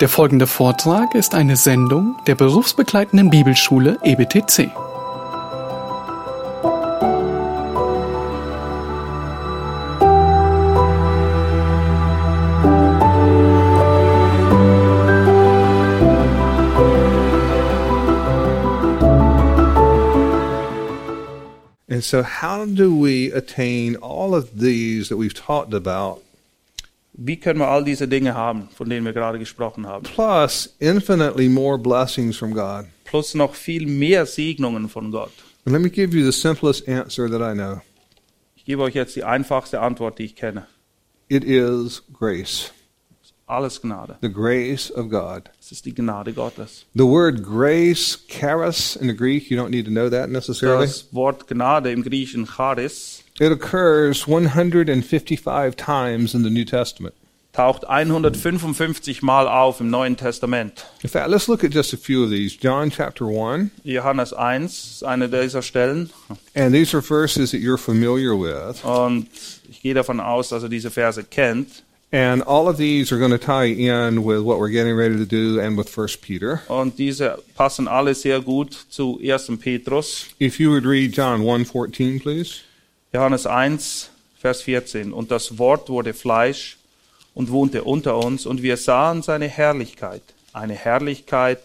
Der folgende Vortrag ist eine Sendung der berufsbegleitenden Bibelschule EBTC. And so, how do we attain all of these that we've talked about, Wie können wir all diese Dinge haben, von denen wir gerade gesprochen haben? plus infinitely more blessings from God? Plus noch viel mehr Segnungen von Gott. And let me give you the simplest answer that I know Ich gebe euch jetzt die einfachste Antwort, die ich kenne. it is grace, Alles Gnade. the grace of God. Es ist die Gnade Gottes. The word grace, charis in the Greek, you don't need to know that necessarily. Das Wort Gnade im Griechischen Charis It occurs 155 times in the New Testament. taucht 155 Mal auf im Neuen Testament. In fact, let's look at just a few of these. John chapter 1, Johannes 1 ist eine dieser Stellen. and these are verses that you're familiar with. Und ich gehe davon aus, dass er diese Verse kennt. And all of these are going to tie in with what we're getting ready to do and with First Peter. Und diese passen alle sehr gut zu 1. Petrus. If you would read John 1:14, please. Johannes 1, Vers 14. Und das Wort wurde Fleisch und wohnte unter uns, und wir sahen seine Herrlichkeit, eine Herrlichkeit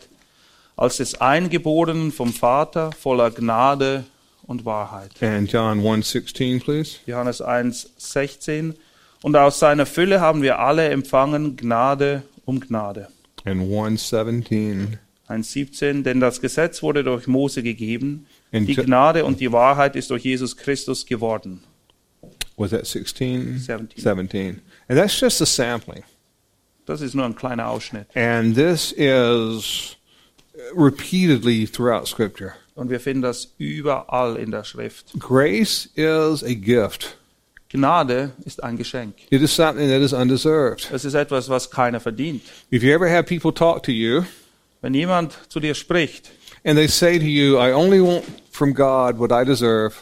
als des Eingeborenen vom Vater, voller Gnade und Wahrheit. And John 1:16, please. Johannes 1, 16. Und aus seiner Fülle haben wir alle empfangen Gnade um Gnade. And 1:17. 1, 17. Denn das Gesetz wurde durch Mose gegeben, And die Gnade und die Wahrheit ist durch Jesus Christus geworden. was that 16? 17. 17. And that's just a sampling. Das ist nur ein kleiner Ausschnitt. And this is repeatedly throughout scripture. Und wir finden das überall in der Schrift. Grace is a gift. Gnade ist ein Geschenk. It is something that is undeserved. Es ist etwas, was keiner verdient. If you ever have people talk to you Wenn jemand zu dir spricht and they say to you, I only want from God what I deserve,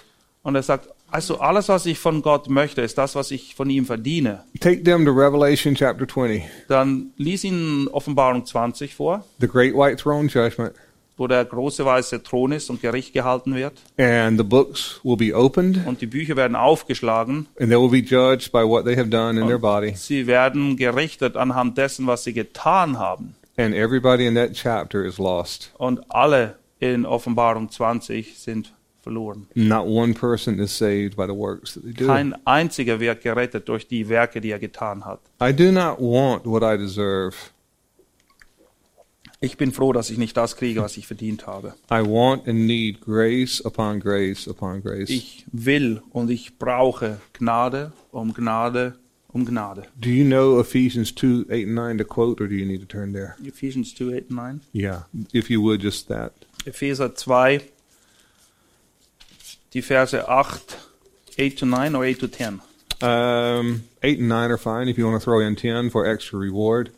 und er sagt, also alles, was ich von Gott möchte, ist das, was ich von ihm verdiene, take them to Revelation chapter 20, dann lies ihnen Offenbarung 20 vor, the great white throne judgment. wo der große weiße Thron ist und Gericht gehalten wird. And the books will be opened Und die Bücher werden aufgeschlagen. and they will be judged by what they have done in their body. Sie werden gerichtet anhand dessen, was sie getan haben. And everybody in that chapter is lost. Und alle in Offenbarung 20 sind verloren. Not one person is saved by the works that they do. Kein einziger wird gerettet durch die Werke, die er getan hat. I do not want what I deserve. Ich bin froh, dass ich nicht das kriege, was ich verdient habe. I want and need grace upon grace upon grace. Ich will und ich brauche Gnade um Gnade um Gnade. Do you know Ephesians 2 8 and 9 to quote, or do you need to turn there? Ephesians 2, 8, 9. Yeah, if you would, just that. Epheser 2, die Verse 8, 8 to 9 or 8 to 10. Um, 8 and 9 are fine. If you want to throw in 10 for extra reward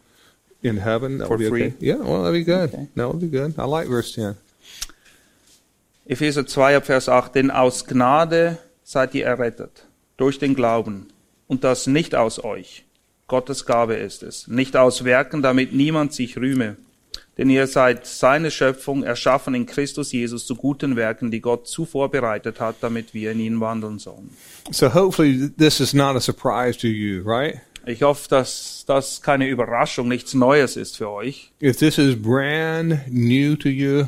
in heaven, that For would be free? okay. Yeah, well, that'd be good. Okay. That would be good. I like verse 10. Epheser 2, ab Vers 8. Denn aus Gnade seid ihr errettet, durch den Glauben. Und das nicht aus euch. Gottes Gabe ist es. Nicht aus Werken, damit niemand sich rühme. Denn ihr seid seine Schöpfung, erschaffen in Christus Jesus zu guten Werken, die Gott zuvor bereitet hat, damit wir in ihnen wandeln sollen. So hopefully th- this is not a surprise to you, right? Ich hoffe, dass das keine Überraschung, nichts Neues ist für euch. If this is brand new to you,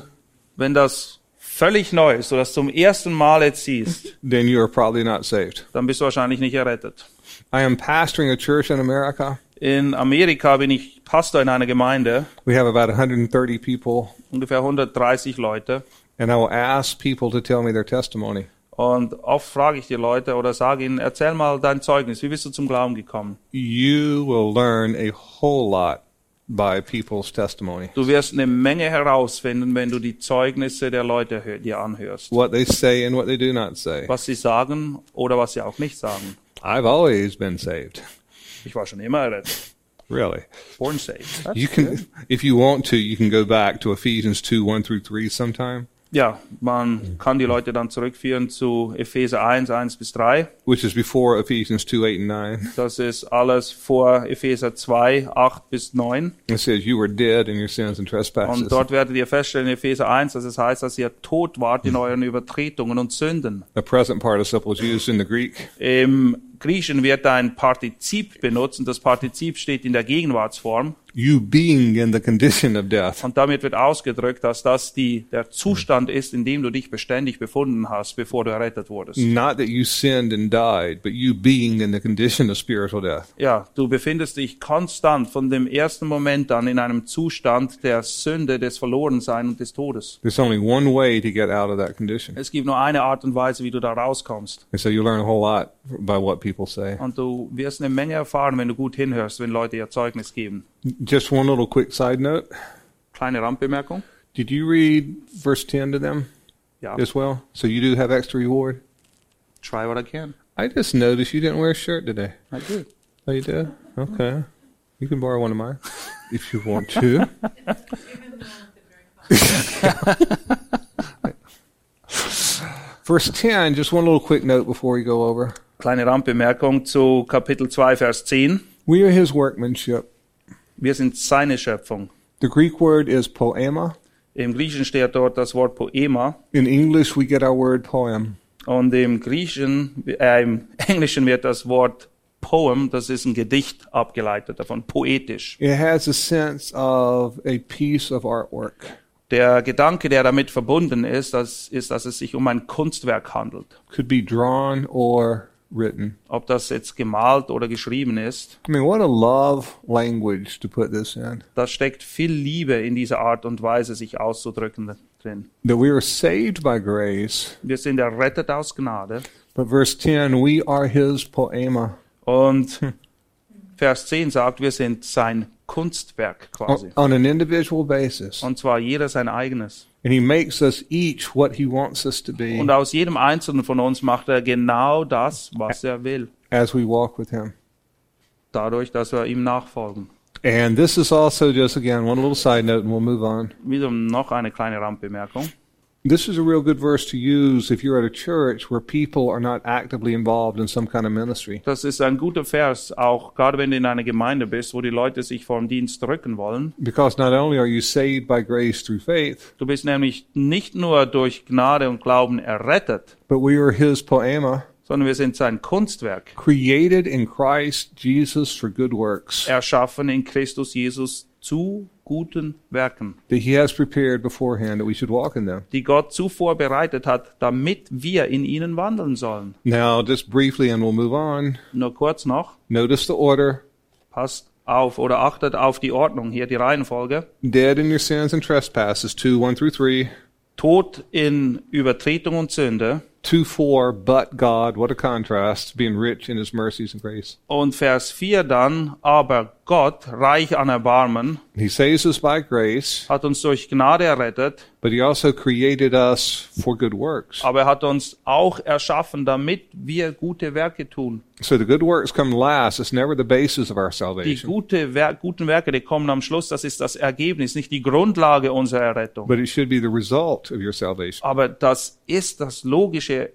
Wenn das völlig neu ist, oder das zum ersten Mal jetzt siehst, then you are probably not saved. dann bist du wahrscheinlich nicht errettet. I am pastoring a church in America. In Amerika bin ich Pastor in einer Gemeinde, We have about 130 people, ungefähr 130 Leute. and I will ask people to tell me their testimony. Und oft frage ich die Leute oder sage ihnen, erzähl mal dein Zeugnis, wie bist du zum Glauben gekommen? You will learn a whole lot by people's testimony. Du wirst eine Menge herausfinden, wenn du die Zeugnisse der Leute dir anhörst. What they say and what they do not say. Was sie sagen oder was sie auch nicht sagen. I've always been saved. Ich war schon immer errettet. Really. Born saved. That's You can, if you want to, you can go back to Ephesians 2, 1 through 3 sometime. Ja, man kann die Leute dann zurückführen zu Epheser 1, 1 bis 3. which is before Ephesians 2, 8, and 9. Das ist alles vor Epheser 2, 8 bis 9. It says, You were dead in your sins and trespasses. Und dort werdet ihr feststellen in Epheser 1, dass es heißt, dass ihr tot wart in mm. euren Übertretungen und Sünden. The present participle is used in the Greek. Im Griechischen wird ein Partizip benutzt und das Partizip steht in der Gegenwartsform. You being in the condition of death. Und damit wird ausgedrückt, dass das die, der Zustand ist, in dem du dich beständig befunden hast, bevor du errettet wurdest. Not that you sinned and died, but you being in the condition of spiritual death. Ja, du befindest dich konstant von dem ersten Moment an in einem Zustand der Sünde, des Verlorenseins und des Todes. There's only one way to get out of that condition. Es gibt nur eine Art und Weise, wie du da rauskommst. And so you learn a whole lot by what people say. Und du wirst eine Menge erfahren, wenn du gut hinhörst, wenn Leute ihr Zeugnis geben. Just one little quick side note. Kleine Randbemerkung. Did you read verse 10 to them Ja, as well? So you do have extra reward? try what I can. I just noticed you didn't wear a shirt today. I did. Oh, you did? Okay. You can borrow one of mine if you want to. Verse 10, just one little quick note before we go over. Kleine Randbemerkung zu Kapitel 2, Vers 10. We are his workmanship. Wir sind seine Schöpfung. The Greek word is poema. Im Griechischen steht dort das Wort Poema In English, we get our word poem. und im Griechischen, äh, im Englischen wird das Wort Poem, das ist ein Gedicht abgeleitet davon, poetisch. It has a sense of a piece of artwork. Der Gedanke, der damit verbunden ist, das ist, dass es sich um ein Kunstwerk handelt. Could be drawn or written. Ob das jetzt gemalt oder geschrieben ist, I mean, what a love language to put this in. da steckt viel Liebe in dieser Art und Weise, sich auszudrücken drin. That we are saved by grace. Wir sind errettet aus Gnade. But verse 10, we are his poema. Und Vers 10 sagt, wir sind sein Kunstwerk quasi. On, on an individual basis. Und zwar jeder sein eigenes. And he makes us each what he wants us to be Und aus jedem Einzelnen von uns macht er genau das, was er will. as we walk with him. Dadurch, dass wir ihm nachfolgen. And this is also just, again, one little side note and we'll move on. Wieder noch eine kleine Randbemerkung. This is a real good verse to use if you're at a church where people are not actively involved in some kind of ministry. Das ist ein guter Vers, auch gerade wenn du in einer Gemeinde bist, wo die Leute sich vor dem Dienst drücken wollen. Because not only are you saved by grace through faith, Du bist nämlich nicht nur durch Gnade und Glauben errettet, but we are his poema, sondern wir sind sein Kunstwerk, created in Christ Jesus for good works erschaffen in Christus Jesus zu guten Werken, that he has prepared beforehand that we should walk in them. die Gott zuvor bereitet hat, damit wir in ihnen wandeln sollen. Now, just briefly, and we'll move on. Nur kurz noch, Notice the order. passt auf oder achtet auf die Ordnung hier, die Reihenfolge. Dead in your sins and trespasses, 2, 1 through 3. Tod in Übertretung und Sünde. 2, 4, but God, what a contrast, being rich in his mercies and grace. Und Vers 4 dann, aber Gott, reich an Erbarmen, He saves us by grace, hat uns durch Gnade errettet, but he also created us for good works. aber er hat uns auch erschaffen, damit wir gute Werke tun. So the good works come last. It's never the basis of our Die salvation, gute Wer guten Werke, die kommen am Schluss, das ist das Ergebnis, nicht die Grundlage unserer Errettung. but it should be the result of your salvation. Aber das ist das logische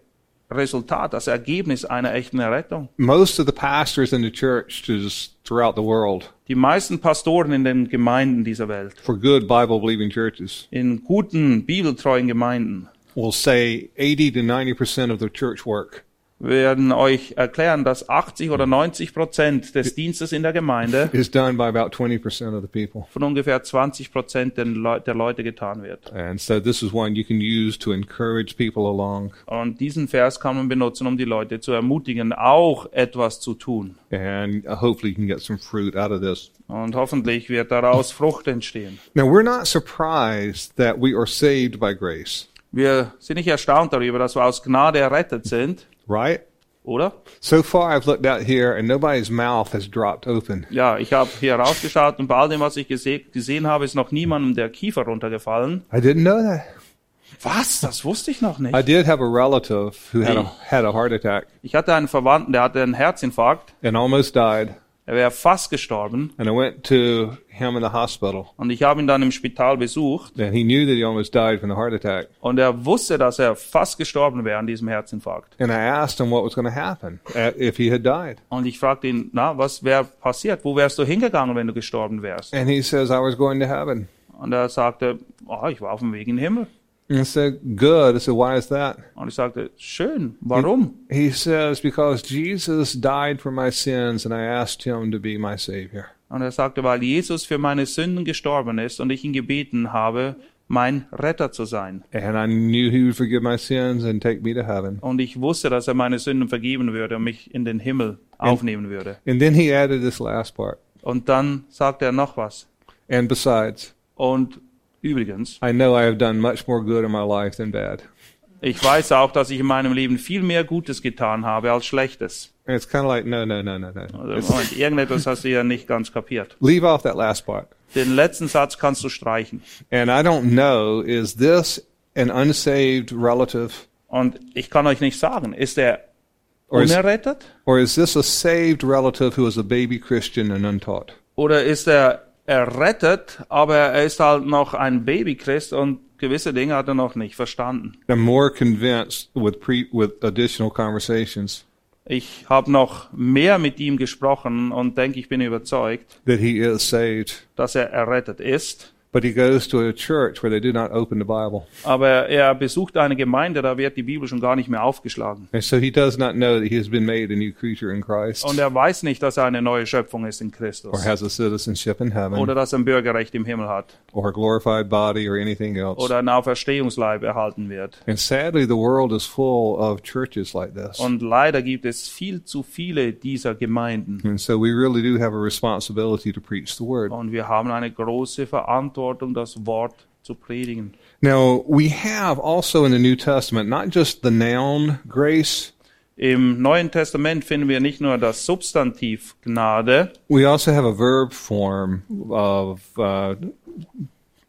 Resultat, das Ergebnis einer echten Errettung. Most of the pastors in the churches throughout the world, Die meisten Pastoren in den Gemeinden dieser Welt, for good Bible believing churches, in guten, bibeltreuen Gemeinden, will say 80 to 90% of their church work werden euch erklären, dass 80 oder 90 Prozent des Dienstes in der Gemeinde is done by about 20% of the people. von ungefähr 20 Prozent der Leute getan wird. And so this is one you can use to encourage people along. Und diesen Vers kann man benutzen, um die Leute zu ermutigen, auch etwas zu tun. And hopefully you can get some fruit out of this. Und hoffentlich wird daraus Frucht entstehen. Now, we're not surprised that we are saved by grace, Wir sind nicht erstaunt darüber, dass wir aus Gnade errettet sind, right? oder? So far, I've looked out here and nobody's mouth has dropped open. Ja, ich habe hier rausgeschaut und bei all dem, was ich gese gesehen habe, ist noch niemandem der Kiefer runtergefallen. I didn't know that. Was? Das wusste ich noch I nicht. did have a relative who had a, had a heart attack Ich hatte einen Verwandten, der hatte einen Herzinfarkt. and almost died. Er wäre fast gestorben. And I went to him in the hospital. Und ich habe ihn dann im Spital besucht. And he knew that he almost died from the heart attack. Und er wusste, dass er fast gestorben wäre an diesem Herzinfarkt. And I asked him what was going to happen uh, if he had died. Und ich fragte ihn, na, was wäre passiert? Wo wärst du hingegangen, wenn du gestorben wärst? And he says, I was going to heaven. Und er sagte, oh, ich war auf dem Weg in den Himmel. And I said, Good. I said, Why is that? Und ich sagte, schön, warum? He says, Because Jesus died for my sins and I asked him to be my Savior. Und er sagte, weil Jesus für meine Sünden gestorben ist und ich ihn gebeten habe, mein Retter zu sein. And I knew he would forgive my sins and take me to heaven. Und ich wusste, dass er meine Sünden vergeben würde und mich in den Himmel aufnehmen würde. And then he added this last part. Und dann sagte er noch was. And besides, Und übrigens, I know I have done much more good in my life than bad. ich weiß auch, dass ich in meinem Leben viel mehr Gutes getan habe als Schlechtes. And it's kind of like, no, no, no, no, no. Also, Moment, irgendetwas hast du ja nicht ganz kapiert. leave off that last part. Den letzten Satz kannst du streichen. And I don't know, is this an unsaved relative Und ich kann euch nicht sagen, ist er or is, unerrettet or is this a saved relative who is a baby Christian and untaught? oder ist er errettet, aber er ist halt noch ein Babychrist und gewisse Dinge hat er noch nicht verstanden. I'm more convinced with pre, with additional conversations Ich habe noch mehr mit ihm gesprochen und denke, ich bin überzeugt, that he is saved. dass er errettet ist. But he goes to a church where they do not open the Bible. Aber er besucht eine Gemeinde, da wird die Bibel schon gar nicht mehr aufgeschlagen. And so he does not know that he has been made a new creature in Christ Und er weiß nicht, dass er eine neue Schöpfung ist in or Christus. has a citizenship in heaven Oder dass er ein Bürgerrecht im Himmel hat. or a glorified body or anything else. Oder ein Auferstehungsleib erhalten wird. And sadly, the world is full of churches like this. Und leider gibt es viel zu viele dieser Gemeinden. And so we really do have a responsibility to preach the word. Und wir haben eine große Verantwortung, das Wort zu predigen. Now, we have also in the New Testament not just the noun grace, Im Neuen Testament finden wir nicht nur das Substantiv Gnade, we also have a verb form of, uh,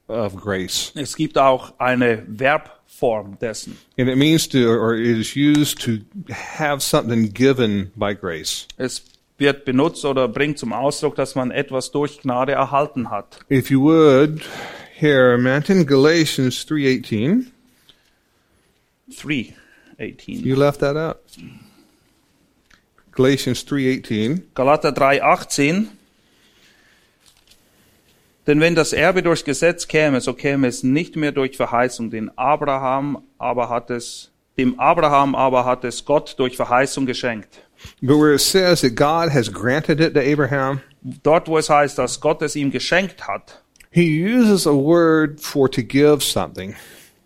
of grace. es gibt auch eine Verbform dessen. And it means to, or it is used to have something given by grace. Es wird benutzt oder bringt zum Ausdruck, dass man etwas durch Gnade erhalten hat. If you would, here, Martin, Galatians 3.18. 3, 18. You left that out. Galatians 3.18. Galater 3, 18. Denn wenn das Erbe durch Gesetz käme, so käme es nicht mehr durch Verheißung, den Abraham aber hat es, dem Abraham aber hat es Gott durch Verheißung geschenkt. But where it says that God has granted it to Abraham, Dort, wo es heißt, dass Gott es ihm geschenkt hat, he uses a word for to give something.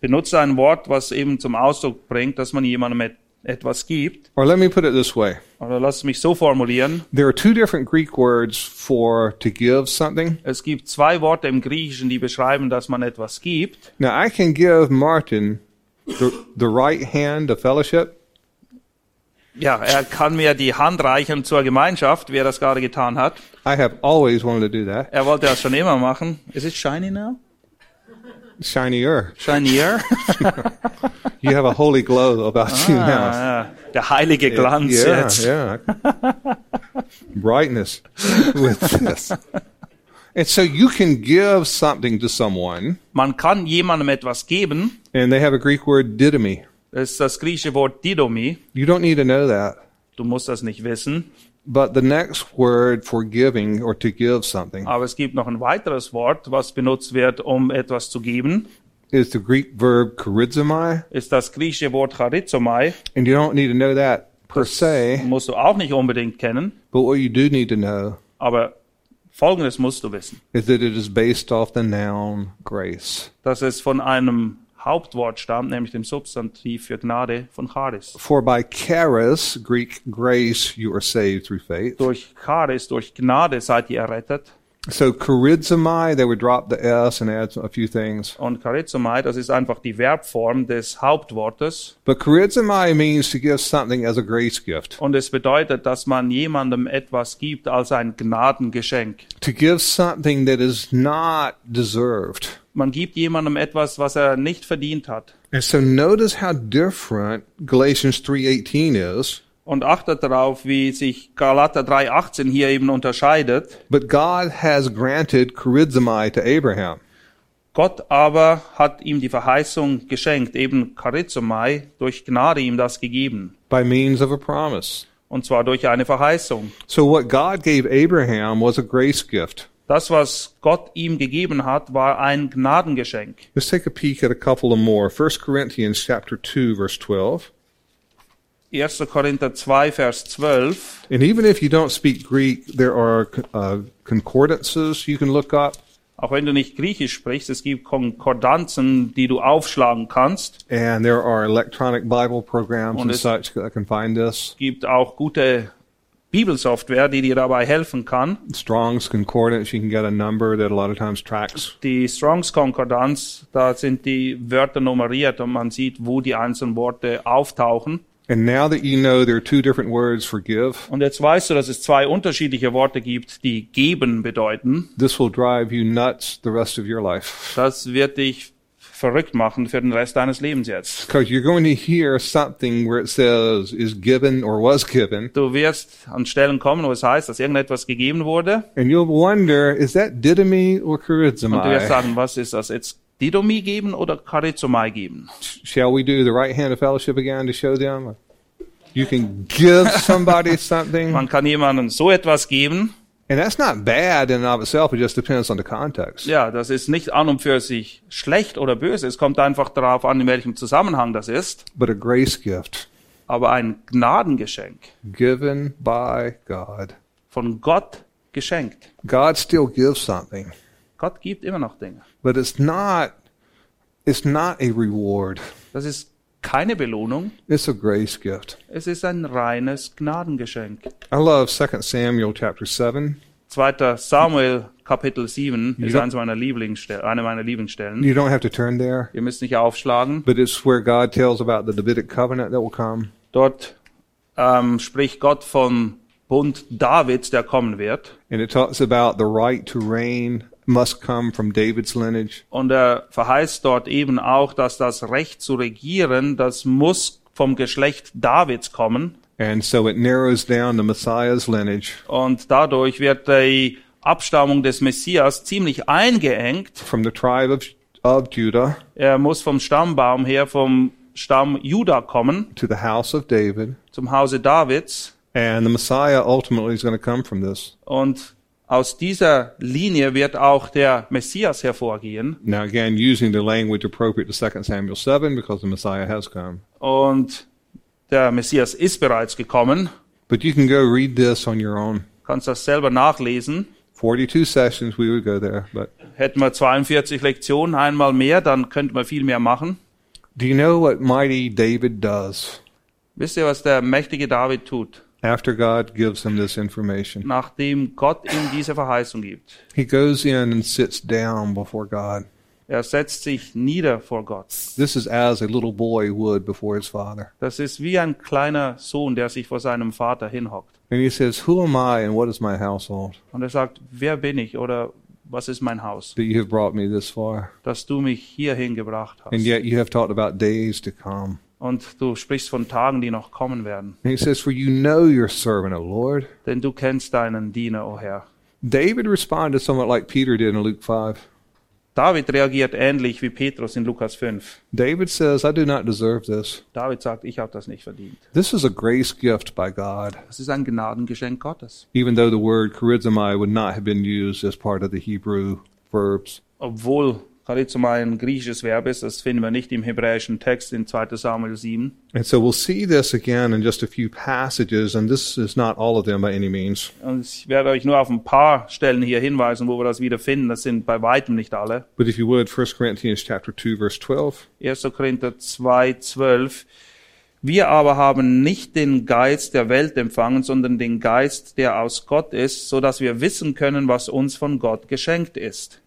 benutzt ein Wort, was eben zum Ausdruck bringt, dass man jemandem etwas gibt. Or let me put it this way. Oder lass mich so formulieren. There are two different Greek words for to give something. Es gibt zwei Worte im Griechischen, die beschreiben, dass man etwas gibt. Now I can give Martin the, the right hand of fellowship, Ja, er kann mir die Hand reichen zur Gemeinschaft, wie er das gerade getan hat. I have always wanted to do that. Er wollte das schon immer machen. Is it shiny now? Shinier. Shinier? You have a holy glow about you now. ah, ja. Der heilige Glanz yeah, jetzt. yeah. Brightness with this. And so you can give something to someone, Man kann jemandem etwas geben. and they have a Greek word didomi. Das ist das griechische Wort Didomi. You don't need to know that. Du musst das nicht wissen. But the next word for giving or to give something Aber es gibt noch ein weiteres Wort, was benutzt wird, um etwas zu geben. is the Greek verb charizomai. Ist das griechische Wort charizomai. And you don't need to know that per se, Musst du auch nicht unbedingt kennen. but what you do need to know Aber Folgendes musst du wissen. is that it is based off the noun grace. Dass es von einem Hauptwort stammt, nämlich dem Substantiv für Gnade von Charis. For by charis, Greek grace, you are saved through faith. Durch Charis, durch Gnade seid ihr errettet. So charizomai, they would drop the S and add a few things. Und charizomai, das ist einfach die Verbform des Hauptwortes. But charizomai means to give something as a grace gift. Und es bedeutet, dass man jemandem etwas gibt als ein Gnadengeschenk. To give something that is not deserved. Man gibt jemandem etwas, was er nicht verdient hat. And so notice how different Galatians 3:18 is Und achtet darauf, wie sich Galater 3,18 hier eben unterscheidet. But God has granted charizomai to Abraham. Gott aber hat ihm die Verheißung geschenkt, eben Charizomai, durch Gnade ihm das gegeben. by means of a promise. Und zwar durch eine Verheißung. So what God gave Abraham was a grace gift. Das, was Gott ihm gegeben hat, war ein Gnadengeschenk. Let's take a peek at a couple of more. 1 Corinthians chapter 2 verse 12. 1. Korinther 2, Vers 12. And even if you don't speak Greek, there are uh, concordances you can look up Auch wenn du nicht Griechisch sprichst, es gibt Konkordanzen, die du aufschlagen kannst. and there are electronic Bible programs Und and such that can find this. Es gibt auch gute Bibelsoftware, die dir dabei helfen kann. Strong's Concordance, you can get a number that a lot of times tracks. Die Strongs Konkordanz, da sind die Wörter nummeriert und man sieht, wo die einzelnen Worte auftauchen. And now that you know there are two different words for give, Und jetzt weißt du, dass es zwei unterschiedliche Worte gibt, die geben bedeuten. this will drive you nuts the rest of your life. Das wird dich verrückt machen für den Rest deines Lebens jetzt. Because you're going to hear something where it says is given or was given, Du wirst an Stellen kommen, wo es heißt, dass irgendetwas gegeben wurde. and you'll wonder, is that didomi or Und du wirst charizomai? sagen, was ist das jetzt? Didomie geben oder Charizomai geben? Shall we do the right hand of fellowship again to show them? You can give somebody something, Man kann jemandem so etwas geben. And that's not bad in and of itself. It just depends on the context. Ja, das ist nicht an und für sich schlecht oder böse. Es kommt einfach darauf an, in welchem Zusammenhang das ist. But a grace gift Aber ein Gnadengeschenk given by God. von Gott geschenkt. God still gives something, Gott gibt immer noch Dinge. but it's not. It's not a reward. Das ist keine Belohnung. It's a grace gift. Es ist ein reines Gnadengeschenk. I love 2 Samuel chapter 7. 2. Samuel Kapitel 7 ist Ja. eines meiner Lieblingsstellen, eine meiner Lieblingsstellen. You don't have to turn there, Ihr müsst nicht aufschlagen. but it's where God tells about the Davidic covenant that will come. Dort ähm, spricht Gott vom Bund Davids, der kommen wird. And it talks about the right to reign must come from David's lineage. Und er verheißt dort eben auch, dass das Recht zu regieren, das muss vom Geschlecht Davids kommen. And so it narrows down the Messiah's lineage Und dadurch wird die Abstammung des Messias ziemlich eingeengt. from the tribe of, of Judah Er muss vom Stammbaum her, vom Stamm Juda kommen, to the house of David. zum Hause Davids. And the Messiah ultimately is going to come from this. Und aus dieser Linie wird auch der Messias hervorgehen. Now, again, using the language appropriate to 2 Samuel 7 because the Messiah has come. Und der Messias ist bereits gekommen. But you can go read this on your own. Kannst das selber nachlesen. 42 sessions, we would go there. But Hätten wir 42 Lektionen, einmal mehr, dann könnte man viel mehr machen. do you know what mighty David does Wisst ihr, was der mächtige David tut, after God gives him this information? nachdem Gott ihm diese Verheißung gibt? He goes in and sits down before God. Er setzt sich nieder vor Gott. This is as a little boy would before his father. Das ist wie ein kleiner Sohn, der sich vor seinem Vater hinhockt. And he says, Who am I and what is my household Und er sagt, wer bin ich oder was ist mein Haus, that you have brought me this far? dass du mich hierhin gebracht And hast. yet you have talked about days to come. Und du sprichst von Tagen, die noch kommen werden. And he says, For you know your servant, O Lord. Denn du kennst deinen Diener, o Herr. David responded somewhat like Peter did in Luke 5. David reagiert ähnlich wie Petrus in Lukas 5. David says, I do not deserve this. David sagt, ich habe das nicht verdient. This is a grace gift by God, Das ist ein Gnadengeschenk Gottes. even though the word charizomai would not have been used as part of the Hebrew verbs. Obwohl Charizomai ein griechisches Verb ist, das finden wir nicht im hebräischen Text in 2 Samuel 7. And so we'll see this again in just a few passages, and this is not all of them by any means. Und ich werde euch nur auf ein paar Stellen hier hinweisen, wo wir das wieder finden. Das sind bei weitem nicht alle. But if you would, 1 Corinthians chapter 2, verse 12. 1. Korinther 2, 12. Wir aber haben nicht den Geist der Welt empfangen, sondern den Geist, der aus Gott ist, so dass wir wissen können, was uns von Gott geschenkt ist.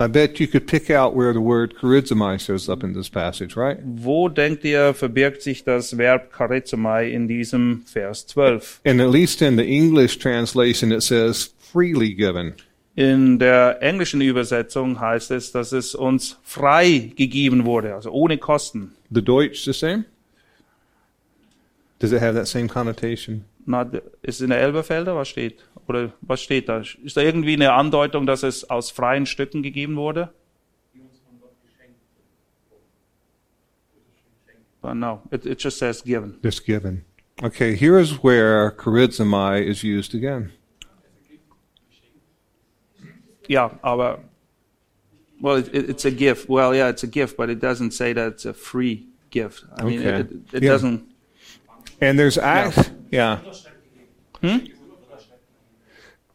I bet you could pick out where the word charizomai shows up in this passage, right? Wo denkt ihr, verbirgt sich das Verb charizomai in diesem Vers 12? And at least in the English translation, it says freely given. In der englischen Übersetzung heißt es, dass es uns frei gegeben wurde, also ohne Kosten. The Deutsch the same? Does it have that same connotation? Na, ist in der Elberfelder, was steht? Oder was steht da? Ist da irgendwie eine Andeutung, dass es aus freien Stücken gegeben wurde? But no, it, it just says given. It's given. Okay, here is where charizomai is used again. Ja, aber well, it, it, it's a gift. Well, yeah, it's a gift, but it doesn't say that it's a free gift. I mean, Okay. it, it, it Yeah. doesn't. And there's act, yeah.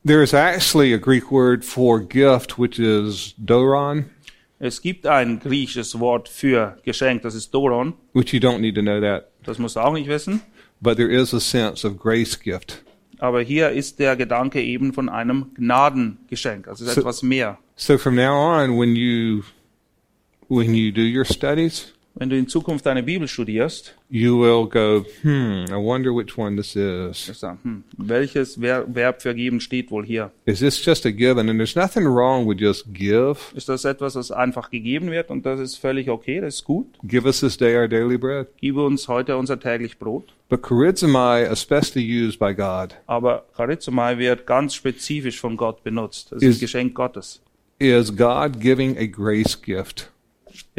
There is actually a Greek word for gift, which is doron, Es gibt ein griechisches Wort für Geschenk, das ist Doron. which you don't need to know that, Das musst du auch nicht wissen. but there is a sense of grace gift. Aber hier ist der Gedanke eben von einem Gnadengeschenk. Also So- etwas mehr. So from now on, when you when you do your studies, Wenn du in Zukunft deine Bibel studierst, you will go, hmm, I wonder which one this is. hm, welches Ver Verb für geben steht wohl hier? Is this just a given? And there's nothing wrong with just give. Ist das etwas, das einfach gegeben wird und das ist völlig okay, das ist gut? Give us this day our daily bread. Gib uns heute unser täglich Brot. But charizomai, especially used by God, Aber Charizomai wird ganz spezifisch von Gott benutzt. Das ist Ist- Geschenk Gottes. is God giving a grace gift.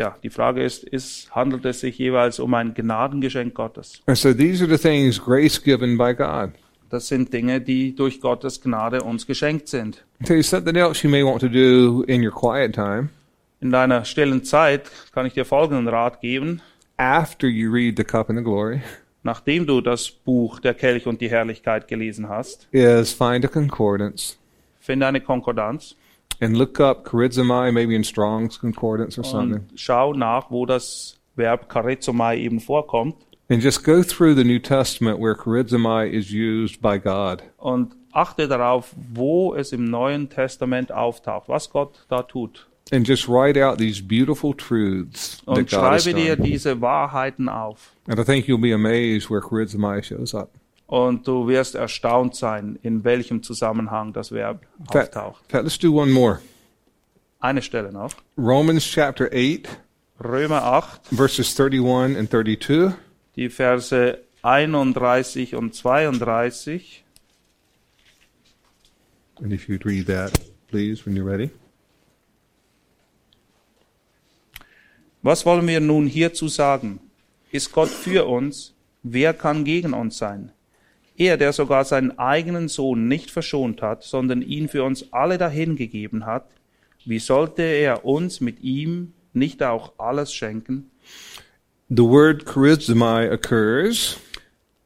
Ja, die Frage ist, ist, handelt es sich jeweils um ein Gnadengeschenk Gottes? And so these are the things grace given by God. Das sind Dinge, die durch Gottes Gnade uns geschenkt sind. I'll tell you something else you may want to do in your quiet time In deiner stillen Zeit kann ich dir folgenden Rat geben. after you read the cup and the glory Nachdem du das Buch Der Kelch und die Herrlichkeit gelesen hast, is find a concordance finde eine Konkordanz and look up charizomai, maybe in Strong's concordance or something, und schau nach, wo das Verb charizomai eben vorkommt and just go through the New Testament where charizomai is used by God. und achte darauf, wo es im Neuen Testament auftaucht, was Gott da tut. And just write out these beautiful truths that Und God has schreibe dir diese Wahrheiten auf. And I think you'll be amazed where charizomai shows up. Und du wirst erstaunt sein, in welchem Zusammenhang das Verb auftaucht. fact, let's do one more. Eine Stelle noch. Romans chapter 8, Römer 8, verses 31 and 32. die Verse 31 und 32. And if you'd read that, please, when you're ready. Was wollen wir nun hierzu sagen? Ist Gott für uns? Wer kann gegen uns sein? Er, der sogar seinen eigenen Sohn nicht verschont hat, sondern ihn für uns alle dahingegeben hat, wie sollte er uns mit ihm nicht auch alles schenken? The word charizomai occurs.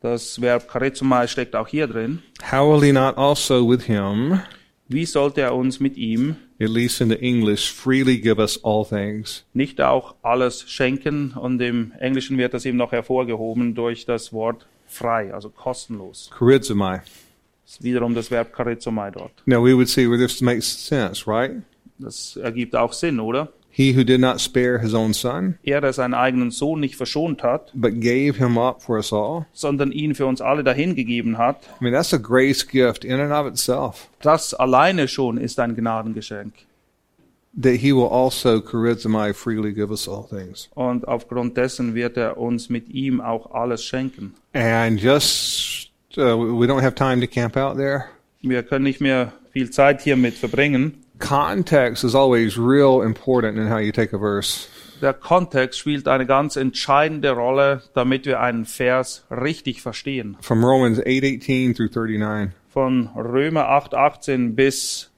Das Verb charizomai steckt auch hier drin. How will he not also with him, Wie sollte er uns mit ihm at least in the English, freely give us all things? nicht auch alles schenken? Und im Englischen wird das eben noch hervorgehoben durch das Wort frei, also kostenlos. Charizomai. Das ist wiederum das Verb charizomai dort. Now we would see where this makes sense, right? Das ergibt auch Sinn, oder? He who did not spare his own son, Er, der seinen eigenen Sohn nicht verschont hat, but gave him up for us all. sondern ihn für uns alle dahingegeben hat, I mean, that's a grace gift in and of itself. das alleine schon ist ein Gnadengeschenk. That he will also charizomai freely give us all things. Und aufgrund dessen wird er uns mit ihm auch alles schenken. And just, uh, we don't have time to camp out there. Wir können nicht mehr viel Zeit hiermit verbringen. Context is always real important in how you take a verse. Der Kontext spielt eine ganz entscheidende Rolle, damit wir einen Vers richtig verstehen. From Romans 8:18 through 39, Von Römer 8, 18 bis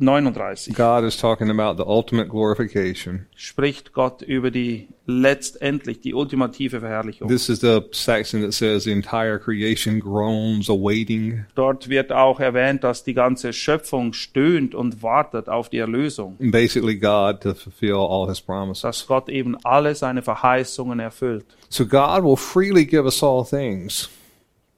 39 God is talking about the ultimate glorification. spricht Gott über die letztendlich die ultimative Verherrlichung. This is the section that says the entire creation groans, awaiting. Dort wird auch erwähnt, dass die ganze Schöpfung stöhnt und wartet auf die Erlösung, Basically, God to fulfill all His promises. dass Gott eben alle seine Verheißungen erfüllt. So God will freely give us all things,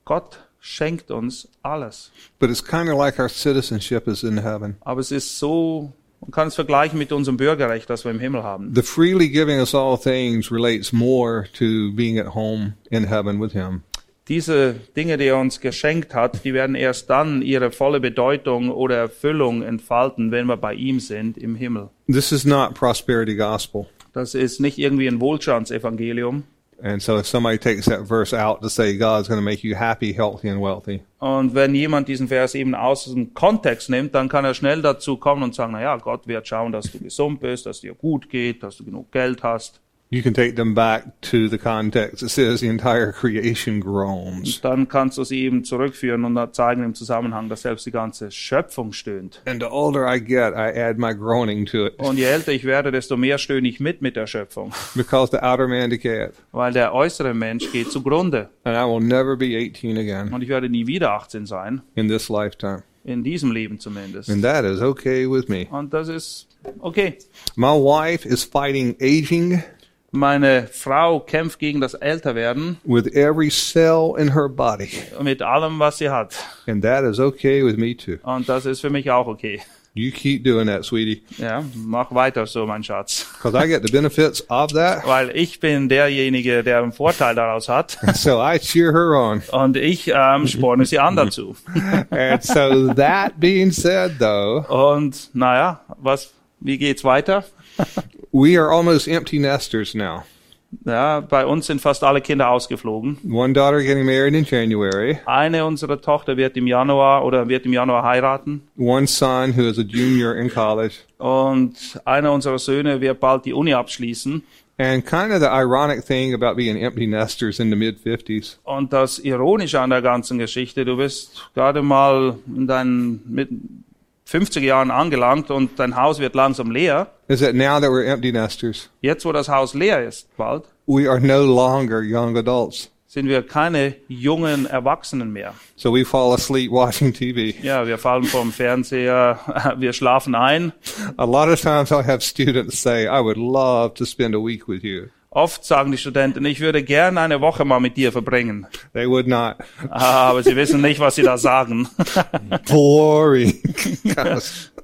Gott schenkt uns alles. but it's kind of like our citizenship is in heaven. Aber es ist so, man kann es vergleichen mit unserem Bürgerrecht, das wir im Himmel haben. The freely giving us all things relates more to being at home in heaven with Him. Diese Dinge, die er uns geschenkt hat, die werden erst dann ihre volle Bedeutung oder Erfüllung entfalten, wenn wir bei ihm sind im Himmel. This is not prosperity gospel. Das ist nicht irgendwie ein Wohlstandsevangelium. And so if somebody takes that verse out to say God's going to make you happy, healthy, and wealthy, Und wenn jemand diesen Vers eben aus dem Kontext nimmt, dann kann er schnell dazu kommen und sagen, na ja, Gott wird schauen, dass du gesund bist, dass dir gut geht, dass du genug Geld hast. You can take them back to the context. It says the entire creation groans. Dann kannst du sie eben zurückführen und zeigen im Zusammenhang, dass selbst die ganze Schöpfung stöhnt. And the older I get, I add my groaning to it Und je älter ich werde, desto mehr stöhne ich mit mit der Schöpfung. because the outer man decayeth. Weil der äußere Mensch geht zugrunde. And I will never be 18 again Und ich werde nie wieder 18 sein. in this lifetime. In diesem Leben zumindest. And that is okay with me. Und das ist okay. My wife is fighting aging Meine Frau kämpft gegen das Älterwerden with every cell in her body. mit allem, was sie hat. And that is okay with me too. Und das ist für mich auch okay. You keep doing that, sweetie. Ja, mach weiter so, mein Schatz. Because I get the benefits of that. Weil ich bin derjenige, der einen Vorteil daraus hat. So I cheer her on. Und ich ähm, sporne sie an dazu. And so that being said though, Und naja, was, wie geht's weiter? We are almost empty nesters now. Ja, bei uns sind fast alle Kinder ausgeflogen. One daughter getting married in January, Eine unserer Tochter wird im Januar oder wird im Januar heiraten. one son who is a junior in college. Und einer unserer Söhne wird bald die Uni abschließen. And kind of the ironic thing about being empty nesters in the mid 50s Und das Ironische an der ganzen Geschichte, du bist gerade mal in deinen mit 50 Jahren angelangt und dein Haus wird langsam leer. is that now that we're empty nesters, Jetzt, wo das Haus leer ist, bald, we are no longer young adults. sind wir keine jungen Erwachsenen mehr. So we fall asleep watching TV. Ja, wir fallen vom Fernseher, wir schlafen ein. A lot of times I'll have students say, I would love to spend a week with you. Oft sagen die Studenten, ich würde gerne eine Woche mal mit dir verbringen. They would not. Aber sie wissen nicht, was sie da sagen. Boring.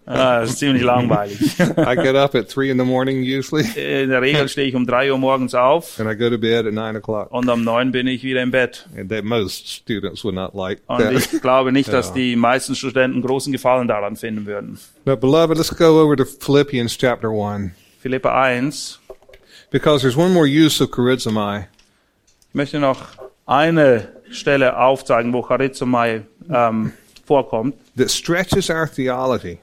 Ah, Das ist ziemlich langweilig. I get up at three in the morning usually, In der Regel stehe ich um drei Uhr morgens auf and I go to bed at nine o'clock. und um neun bin ich wieder im Bett. And that most students would not like Und that. ich glaube nicht, dass die meisten Studenten großen Gefallen daran finden würden. But beloved, let's go over to Philippians chapter one. Philippa 1. Because there's one more use of charizomai. Ich möchte noch eine Stelle aufzeigen, wo Charizomai ähm, vorkommt. that stretches our theology.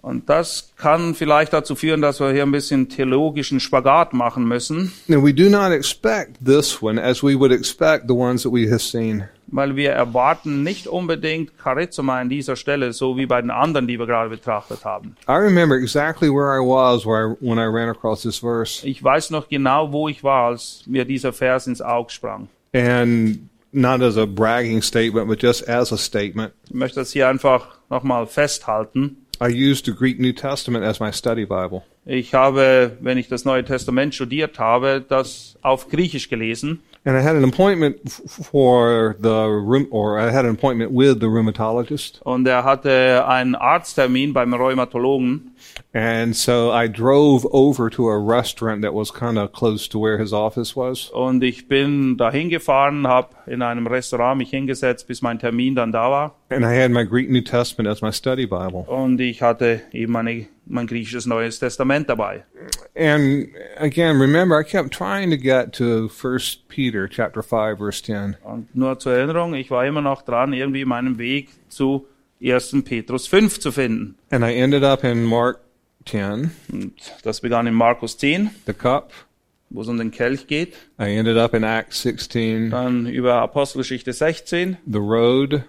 Und das kann vielleicht dazu führen, dass wir hier ein bisschen theologischen Spagat machen müssen, And we do not expect this one as we would expect the ones that we have seen. Weil wir erwarten nicht unbedingt Charizomai an dieser Stelle, so wie bei den anderen, die wir gerade betrachtet haben. I remember exactly where I was where I, when I ran across this verse. Ich weiß noch genau, wo ich war, als mir dieser Vers ins Auge sprang. And not as a bragging statement, but just as a statement. Ich möchte das hier einfach nochmal festhalten. I used the Greek New Testament as my study Bible. Ich habe, wenn ich das Neue Testament studiert habe, das auf Griechisch gelesen. And I had an appointment for the room, or I had an appointment with the rheumatologist. Und er hatte einen Arzttermin beim Rheumatologen. And so I drove over to a restaurant that was kind of close to where his office was. Und ich bin dahin gefahren, habe in einem Restaurant mich hingesetzt, bis mein Termin dann da war. And I had my Greek New Testament as my study Bible. Und ich hatte eben meine, mein griechisches Neues Testament dabei. And again, remember, I kept trying to get to First Peter chapter 5 verse 10. Und nur zur Erinnerung, ich war immer noch dran, irgendwie meinen Weg zu 1. Petrus 5 zu finden. And I ended up in Mark 10, Und das begann in Markus 10, the cup. wo es um den Kelch geht. I ended up in Acts 16, Dann über Apostelgeschichte 16, the road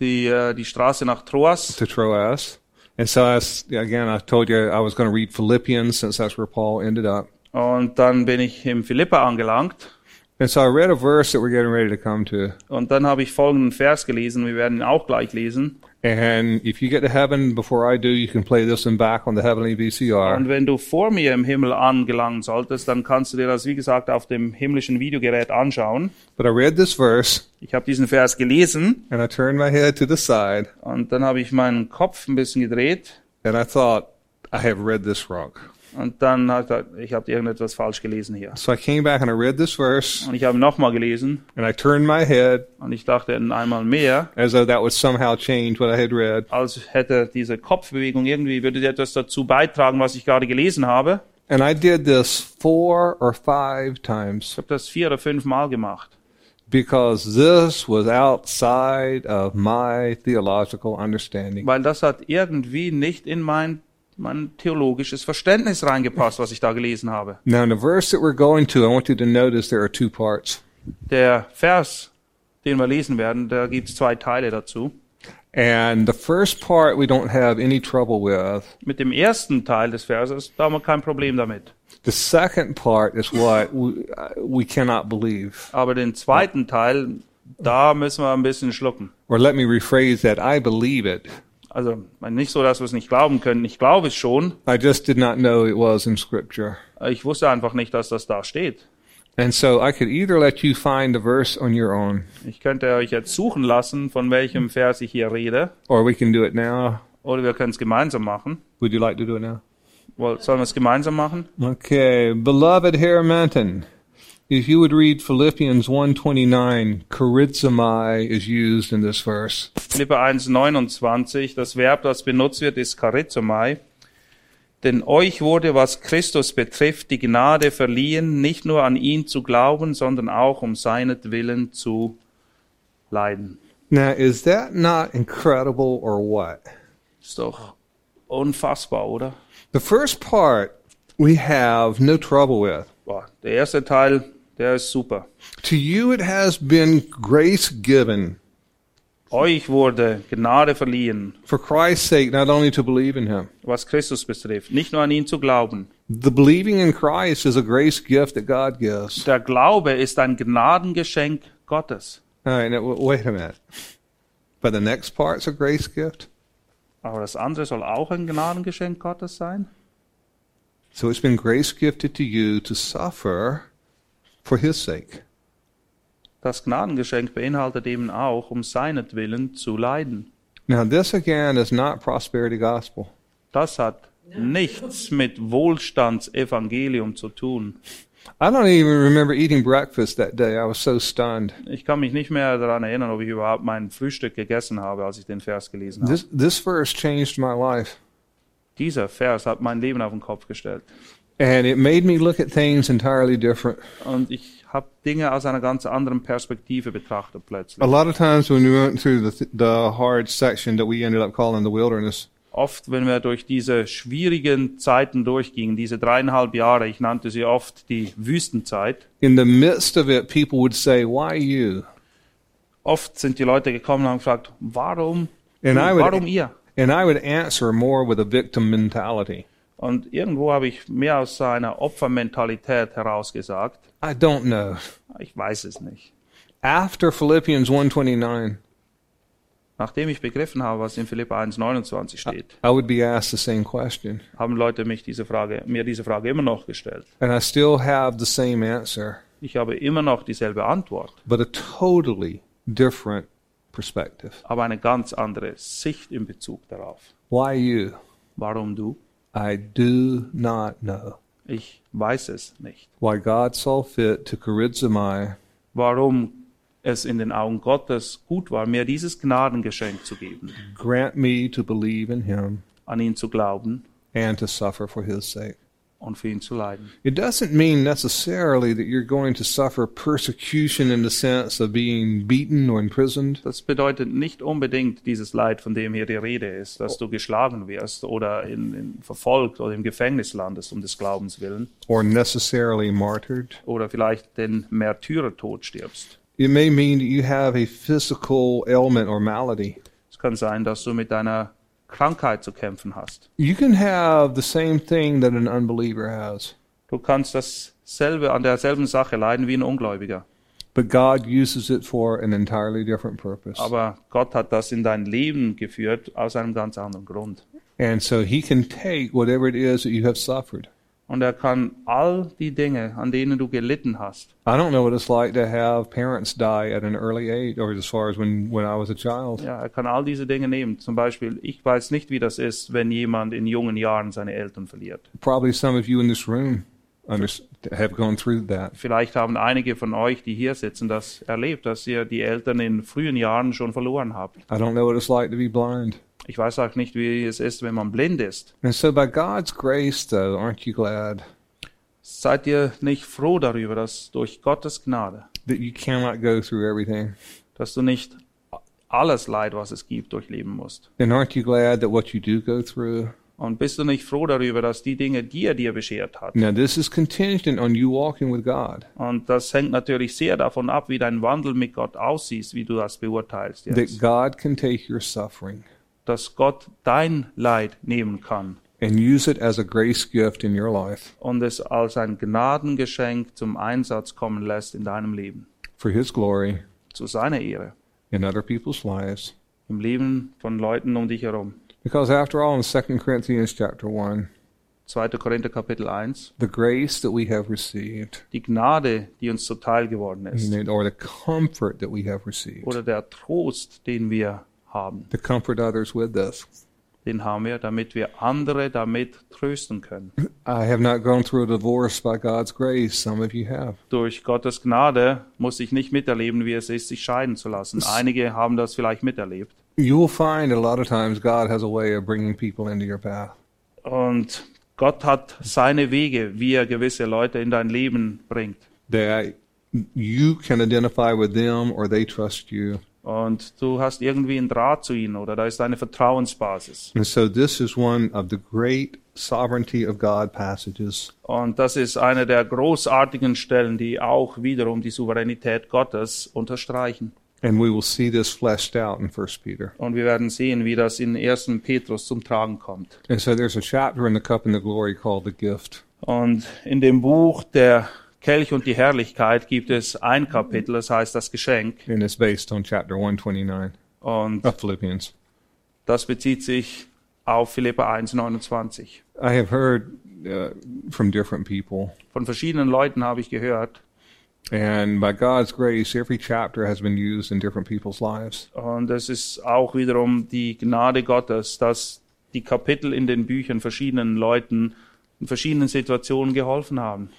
die, äh, die Straße nach Troas. to Troas. And so I, again, I told you I was going to read Philippians since that's where Paul ended up. Und dann bin ich im Philippa angelangt. And so I read a verse that we're getting ready to come to. Und dann habe ich folgenden Vers gelesen. Wir werden ihn auch gleich lesen. And if you get to heaven before I do, you can play this one back on the heavenly VCR. Und wenn du vor mir im Himmel angelangen solltest, dann kannst du dir das, wie gesagt, auf dem himmlischen Videogerät anschauen. But I read this verse Ich habe diesen Vers gelesen and I turned my head to the side und dann habe ich meinen Kopf ein bisschen gedreht and I thought, I have read this wrong. Und dann hat er, ich habe irgendetwas falsch gelesen hier. So I came back and I read this verse Und ich habe nochmal gelesen and I turned my head und ich dachte einmal mehr, as though that would somehow change what I had read. als hätte diese Kopfbewegung irgendwie, würde etwas dazu beitragen, was ich gerade gelesen habe. And I did this four or five times Ich habe das vier oder fünf Mal gemacht, because this was outside of my theological understanding. weil das hat irgendwie nicht in mein, mein theologisches Verständnis reingepasst, was ich da gelesen habe. Now, in the verse that we're going to, I want you to notice there are two parts. Der Vers, den wir lesen werden, da gibt es zwei Teile dazu. And the first part we don't have any trouble with. Mit dem ersten Teil des Verses, da haben wir kein Problem damit. The second part is what we, we cannot believe. Aber den zweiten Teil, da müssen wir ein bisschen schlucken. Or let me rephrase that I believe it. Also nicht so, dass wir es nicht glauben können. Ich glaube es schon. I just did not know it was in Scripture. Ich wusste einfach nicht, dass das da steht. And so I could either let you find the verse on your own, Ich könnte euch jetzt suchen lassen, von welchem Vers ich hier rede. or we can do it now. Oder wir können es gemeinsam machen. Would you like to do it now? Woll- Sollen wir es gemeinsam machen? Okay, beloved Hermanton, if you would read Philippians 1:29, charizomai is used in this verse. Philipper 1, 29, das Verb, das benutzt wird, ist charizomai. Denn euch wurde, was Christus betrifft, die Gnade verliehen, nicht nur an ihn zu glauben, sondern auch um seinetwillen zu leiden. Now, is that not incredible or what? Ist doch unfassbar, oder? The first part we have no trouble with. Boah, der erste Teil, der ist super. To you it has been grace given Euch wurde Gnade verliehen, for Christ's sake not only to believe in him. was Christus betrifft, nicht nur an ihn zu glauben. The believing in Christ is a grace gift that God gives. Der Glaube ist ein Gnadengeschenk Gottes. All right, now, wait a minute. But the next part's a grace gift. Aber das andere soll auch ein Gnadengeschenk Gottes sein? So it's been grace gifted to you to suffer for his sake. Das Gnadengeschenk beinhaltet eben auch, um seinetwillen zu leiden. Now, this again is not prosperity gospel. Das hat nichts mit Wohlstandsevangelium zu tun. I don't even remember eating breakfast that day. I was so stunned. Ich kann mich nicht mehr daran erinnern, ob ich überhaupt mein Frühstück gegessen habe, als ich den Vers gelesen habe. This, this verse changed my life. Dieser Vers hat mein Leben auf den Kopf gestellt. And it made me look at things entirely different. Und ich habe Dinge aus einer ganz anderen Perspektive betrachtet plötzlich. A lot of times when we went through the, the hard section that we ended up calling the wilderness, Oft, wenn wir durch diese schwierigen Zeiten durchgingen, diese dreieinhalb Jahre, ich nannte sie oft die Wüstenzeit, in the midst of it, people would say, Why you? oft sind die Leute gekommen und haben gefragt, warum, And I would, warum ihr? and I would answer more with a victim mentality. Und irgendwo habe ich mehr aus seiner Opfermentalität herausgesagt. I don't know. Ich weiß es nicht. After Philippians 129, Nachdem ich begriffen habe, was in Philippa 1,29 steht, I would be asked the same question. haben Leute mich diese Frage, mir diese Frage immer noch gestellt. And I still have the same answer, Ich habe immer noch dieselbe Antwort, but a totally different perspective. aber eine ganz andere Sicht in Bezug darauf. Why you? Warum du? I do not know. Ich weiß es nicht. Why God saw fit to charizomai Warum es in den Augen Gottes gut war, mir dieses Gnadengeschenk zu geben, grant me to believe in him an ihn zu glauben and to suffer for his sake. Und für ihn zu leiden. It doesn't mean necessarily that you're going to suffer persecution in the sense of being beaten or imprisoned Das bedeutet nicht unbedingt dieses Leid, von dem hier die Rede ist, dass du geschlagen wirst oder in, in verfolgt oder im Gefängnis landest um des Glaubens willen or necessarily martyred. oder vielleicht den Märtyrertod stirbst. It may mean that you have a physical ailment or malady. Es kann sein, dass du mit deiner Krankheit zu kämpfen hast. You can have the same thing that an unbeliever has, Du kannst dasselbe an derselben Sache leiden wie ein Ungläubiger. but God uses it for an entirely different purpose. Aber Gott hat das in dein Leben geführt aus einem ganz anderen Grund. And so he can take whatever it is that you have suffered. Und er kann all die Dinge, an denen du gelitten hast, I don't know what it's like to have parents die at an early age, or as far as when, when I was a child. ja, er kann all diese Dinge nehmen. Zum Beispiel, ich weiß nicht, wie das ist, wenn jemand in jungen Jahren seine Eltern verliert. Probably some of you in this room have gone through that. Vielleicht haben einige von euch, die hier sitzen, das erlebt, dass ihr die Eltern in frühen Jahren schon verloren habt. I don't know what it's like to be blind. Ich weiß auch nicht, wie es ist, wenn man blind ist. And so, by God's grace, though, aren't you glad Seid ihr nicht froh darüber, dass durch Gottes Gnade, that you cannot go through everything? dass du nicht alles Leid, was es gibt, durchleben musst? And aren't you glad that what you do go through? Und bist du nicht froh darüber, dass die Dinge, die er dir beschert hat, Now, this is contingent on you walking with God, und das hängt natürlich sehr davon ab, wie dein Wandel mit Gott aussieht, wie du das beurteilst that jetzt. God can take your suffering Dass Gott dein Leid nehmen kann and use it as a grace gift in your life und es als ein Gnadengeschenk zum Einsatz kommen lässt in deinem Leben, for His glory zu seiner Ehre, in other people's lives. im Leben von Leuten um dich herum. Because after all, in 2 Corinthians chapter 1, 2. Korinther Kapitel 1, the grace that we have received, die Gnade, die uns zuteil geworden ist, or the comfort that we have received, oder der Trost, den wir haben, to comfort others with this. den haben wir, damit wir andere damit trösten können. I have not gone through a divorce by God's grace. Some of you have. Durch Gottes Gnade muss ich nicht miterleben, wie es ist, sich scheiden zu lassen. Einige haben das vielleicht miterlebt. You will find a lot of times God has a way of bringing people into your path. Und Gott hat seine Wege, wie er gewisse Leute in dein Leben bringt. that you can identify with them or they trust you. Und du hast irgendwie einen Draht zu ihnen oder da ist eine Vertrauensbasis. And so this is one of the great sovereignty of God passages. Und das ist eine der großartigen Stellen, die auch wiederum die Souveränität Gottes unterstreichen. And we will see this fleshed out in First Peter. Und wir werden sehen, wie das in 1. Petrus zum Tragen kommt. And so there's a chapter in the cup and the glory called the gift. Und in dem Buch der Kelch und die Herrlichkeit gibt es ein Kapitel, das heißt das Geschenk. And it's based on chapter 129 Und of Philippians. das bezieht sich auf Philippa 1,29. I have heard uh, from different people, Von verschiedenen Leuten habe ich gehört. and by God's grace, every chapter has been used in different people's lives. Und es ist auch wiederum die Gnade Gottes, dass die Kapitel in den Büchern verschiedenen Leuten in verschiedenen Situationen geholfen haben.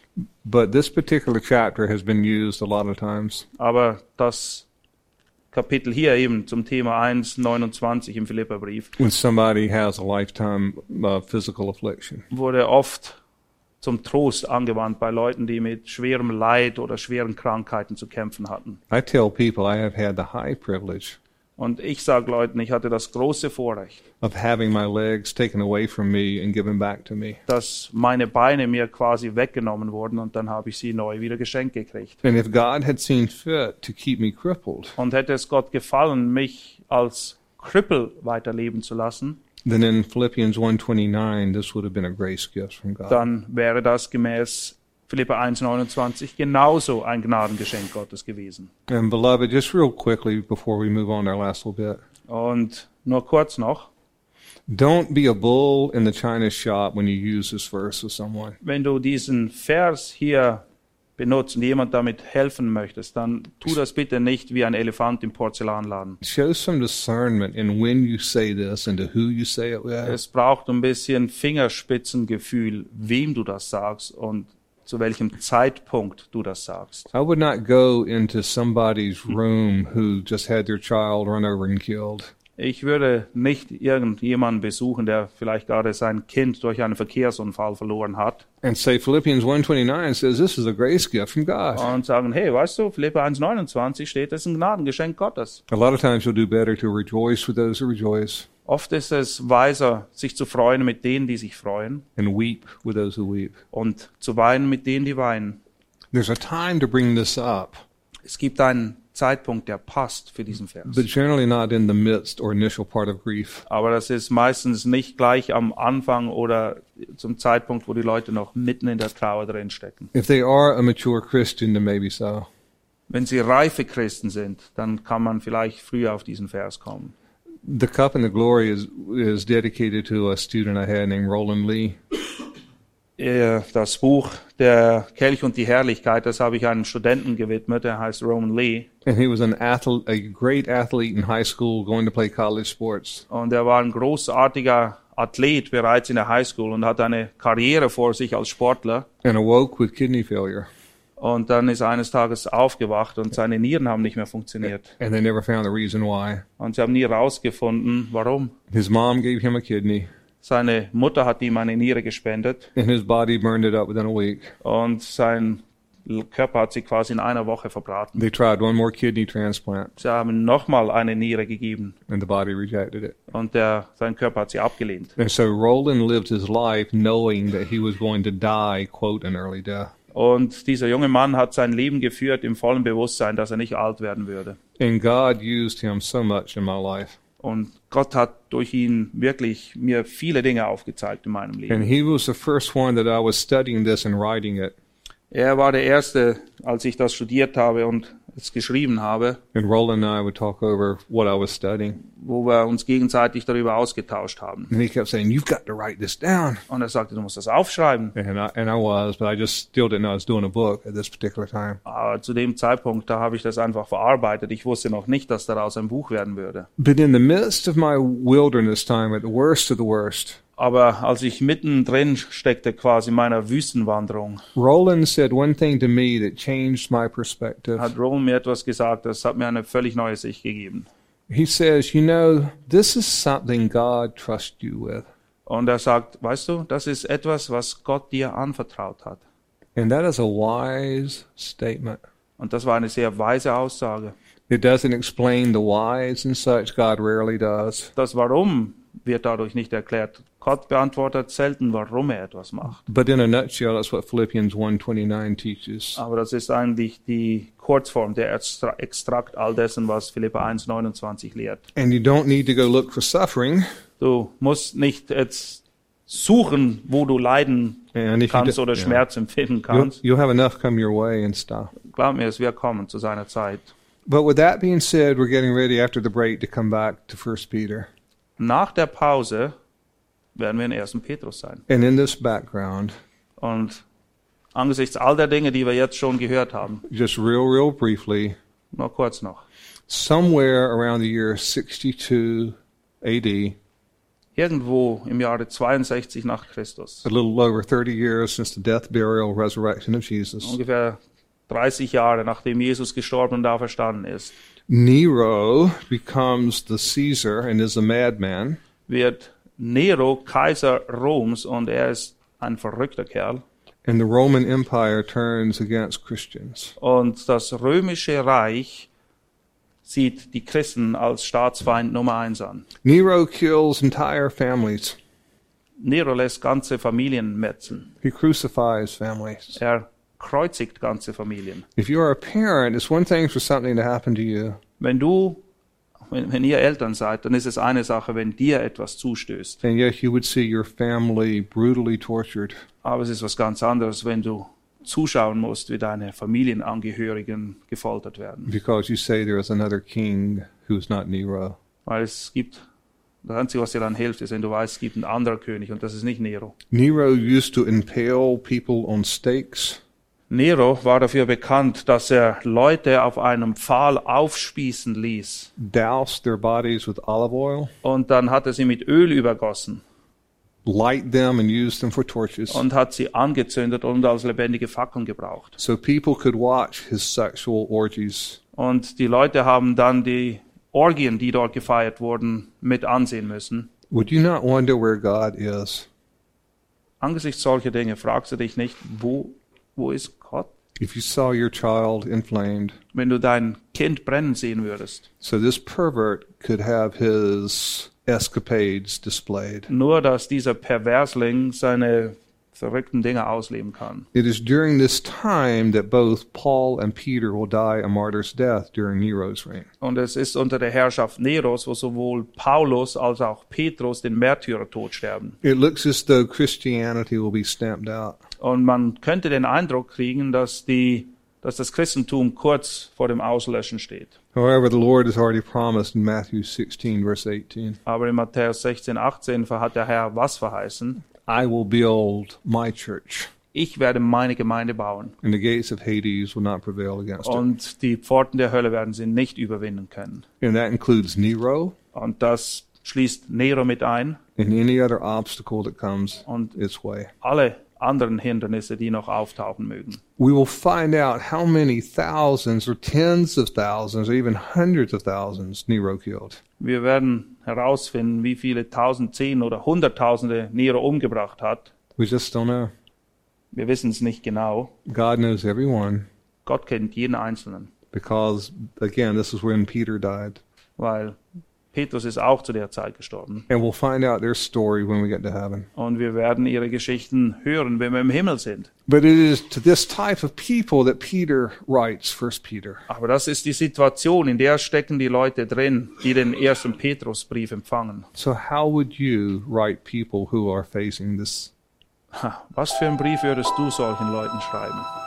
But this particular chapter has been used a lot of times. Aber das Kapitel hier eben zum Thema 1,29 im Philipperbrief when somebody has a lifetime uh, physical affliction. wurde oft zum Trost angewandt bei Leuten, die mit schwerem Leid oder schweren Krankheiten zu kämpfen hatten. I tell people I have had the high privilege Und ich sage Leuten, ich hatte das große Vorrecht, of having my legs taken away from me and given back to me. dass meine Beine mir quasi weggenommen wurden und dann habe ich sie neu wieder geschenkt gekriegt. And if God had seen fit to keep me crippled, Und hätte es Gott gefallen, mich als Krüppel weiterleben zu lassen, then in Philippians 1:29 this would have been a grace gift from God. dann wäre das gemäß Philippa 1,29 genauso ein Gnadengeschenk Gottes gewesen. And beloved, just real quickly before we move on to our last little bit, Und nur kurz noch, don't be a bull in the china shop when you use this verse with someone. wenn du diesen Vers hier benutzt und jemand damit helfen möchtest, dann tu das bitte nicht wie ein Elefant im Porzellanladen. Show some discernment in when you say this and to who you say it with. Es braucht ein bisschen Fingerspitzengefühl, wem du das sagst und zu welchem Zeitpunkt du das sagst. I would not go into somebody's room who just had their child run over and killed. Ich würde nicht irgendjemanden besuchen, der vielleicht gerade sein Kind durch einen Verkehrsunfall verloren hat and say Philippians 1:29 says this is a grace gift from God. und sagen, hey, weißt du, Philippa 1,29 steht, das ist ein Gnadengeschenk Gottes. A lot of times you'll do better to rejoice with those who rejoice Oft ist es weiser, sich zu freuen mit denen, die sich freuen and weep with those who weep. und zu weinen mit denen, die weinen. There's a time to bring this up, Es gibt einen Zeitpunkt, der passt für diesen Vers. but generally not in the midst or initial part of grief. Aber das ist meistens nicht gleich am Anfang oder zum Zeitpunkt, wo die Leute noch mitten in der Trauer drin stecken. If they are a mature Christian, then maybe so. Wenn sie reife Christen sind, dann kann man vielleicht früher auf diesen Vers kommen. The cup and the glory is is dedicated to a student I had named Roland Lee. Äh, Das Buch Der Kelch und die Herrlichkeit, das habe ich einem Studenten gewidmet, der heißt Roman Lee. And he was an athlete, a great athlete in high school, going to play college sports. Und er war ein großartiger Athlet bereits in der Highschool und hat eine Karriere vor sich als Sportler. and awoke with kidney failure. Und dann ist er eines Tages aufgewacht und seine Nieren haben nicht mehr funktioniert. And they never found the reason why. Und sie haben nie rausgefunden, warum. His mom gave him a kidney, Seine Mutter hat ihm eine Niere gespendet and his body burned it up within a week. und sein Körper hat sie quasi in einer Woche verbraten. They tried one more kidney transplant, Sie haben nochmal eine Niere gegeben and the body rejected it. und der, sein Körper hat sie abgelehnt. And so Roland lived his life knowing that he was going to die, quote, an early death. Und dieser junge Mann hat sein Leben geführt im vollen Bewusstsein, dass er nicht alt werden würde. And God used him so much in my life. Und Gott hat durch ihn wirklich mir viele Dinge aufgezeigt in meinem And Leben. he was the first one that I was studying this and writing it. Er war der Erste, als ich das studiert habe und es geschrieben habe, And Roland and I would talk over what I was studying. wo wir uns gegenseitig darüber ausgetauscht haben. And he kept saying, You've got to write this down. Und er sagte, du musst das aufschreiben. And I, and I was, but I just still didn't know I was doing a book at this particular time. Aber zu dem Zeitpunkt, da habe ich das einfach verarbeitet. Ich wusste noch nicht, dass daraus ein Buch werden würde. But in the midst of my wilderness time, at the worst of the worst, Aber als ich mittendrin steckte, quasi in meiner Wüstenwanderung, Roland said one thing to me that changed my perspective. hat Roland mir etwas gesagt, das hat mir eine völlig neue Sicht gegeben. He says, You know, this is something God trusts you with. Und er sagt, weißt du, das ist etwas, was Gott dir anvertraut hat. And that is a wise statement. Und das war eine sehr weise Aussage. It doesn't explain the whys and such, God rarely does. Das Warum wird dadurch nicht erklärt. Gott beantwortet selten, warum er etwas macht. But in a nutshell, that's what Philippians 1.29 teaches. Aber das ist eigentlich die Kurzform, der Extra Extrakt all dessen, was Philippa 1,29 lehrt. And you don't need to go look for suffering. Du musst nicht jetzt suchen, wo du leiden kannst oder yeah. Schmerz empfinden You'll, kannst. you'll have enough come your way and stuff. Glaub mir, es wird kommen zu seiner Zeit. But with that being said, we're getting ready after the break to come back to First Peter. Nach der Pause werden wir in 1. Petrus sein. And in this background, Und angesichts all der Dinge, die wir jetzt schon gehört haben, just real, real briefly, nur kurz noch. somewhere around the year 62 AD, Irgendwo im Jahre 62 nach Christus, a little over 30 years since the death, burial, resurrection of Jesus, ungefähr 30 Jahre nachdem Jesus gestorben und auferstanden ist, Nero becomes the Caesar and is a madman. wird Nero Kaiser Roms und er ist ein verrückter Kerl. And the Roman Empire turns against Christians. Und das römische Reich sieht die Christen als Staatsfeind Nummer eins an. Nero kills entire families. Nero lässt ganze Familien metzeln. He crucifies families. Er kreuzigt ganze Familien. If you are a parent, it's one thing for something to happen to you. Wenn du, wenn, wenn ihr Eltern seid, dann ist es eine Sache, wenn dir etwas zustößt. And yet you would see your family brutally tortured. Aber es ist was ganz anderes, wenn du zuschauen musst, wie deine Familienangehörigen gefoltert werden. because you say there is another king who's not Nero. Weil es gibt, das Einzige, was dir dann hilft, ist, wenn du weißt, es gibt einen anderen König und das ist nicht Nero. Nero used to impale people on stakes. Nero war dafür bekannt, dass er Leute auf einem Pfahl aufspießen ließ douse their bodies with olive oil, und dann hat er sie mit Öl übergossen light them, and use them for torches. und hat sie angezündet und als lebendige Fackeln gebraucht. So people could watch his sexual orgies. Und die Leute haben dann die Orgien, die dort gefeiert wurden, mit ansehen müssen. Would you not wonder where God is? Angesichts solcher Dinge fragst du dich nicht, wo, wo ist Gott? If you saw your child inflamed, Wenn du dein Kind brennen sehen würdest. so this pervert could have his escapades displayed. Nur, dass dieser Perversling seine verrückten Dinge ausleben kann. It is during this time that both Paul and Peter will die a martyr's death during Nero's reign. Und es ist unter der Herrschaft Neros, wo sowohl Paulus als auch Petrus den Märtyrertod sterben. It looks as though Christianity will be stamped out. Und man könnte den Eindruck kriegen, dass, die, dass das Christentum kurz vor dem Auslöschen steht. However, the Lord has already promised in Matthew 16, verse 18, Aber in Matthäus 16, 18 hat der Herr was verheißen? I will build my church, Ich werde meine Gemeinde bauen. and the gates of Hades will not prevail against it. Und die Pforten der Hölle werden sie nicht überwinden können. And that includes Nero Und das schließt Nero mit ein and any other obstacle that comes und its way. alle anderen Hindernisse, die noch auftauchen mögen. We will find out how many thousands or tens of thousands or even hundreds of thousands Nero killed. Wir werden herausfinden, wie viele tausend, zehn oder hunderttausende Nero umgebracht hat. We just don't know. Wir wissen es nicht genau. God knows everyone Gott kennt jeden Einzelnen, because, again, this is when Peter died. weil Petrus ist auch zu der Zeit gestorben. And we'll find out their story when we get to heaven. Und wir werden ihre Geschichten hören, wenn wir im Himmel sind. But it is to this type of people that Peter writes First Peter. Aber das ist die Situation, in der stecken die Leute drin, die den ersten Petrusbrief empfangen. So how would you write people who are facing this? Was für einen Brief würdest du solchen Leuten schreiben?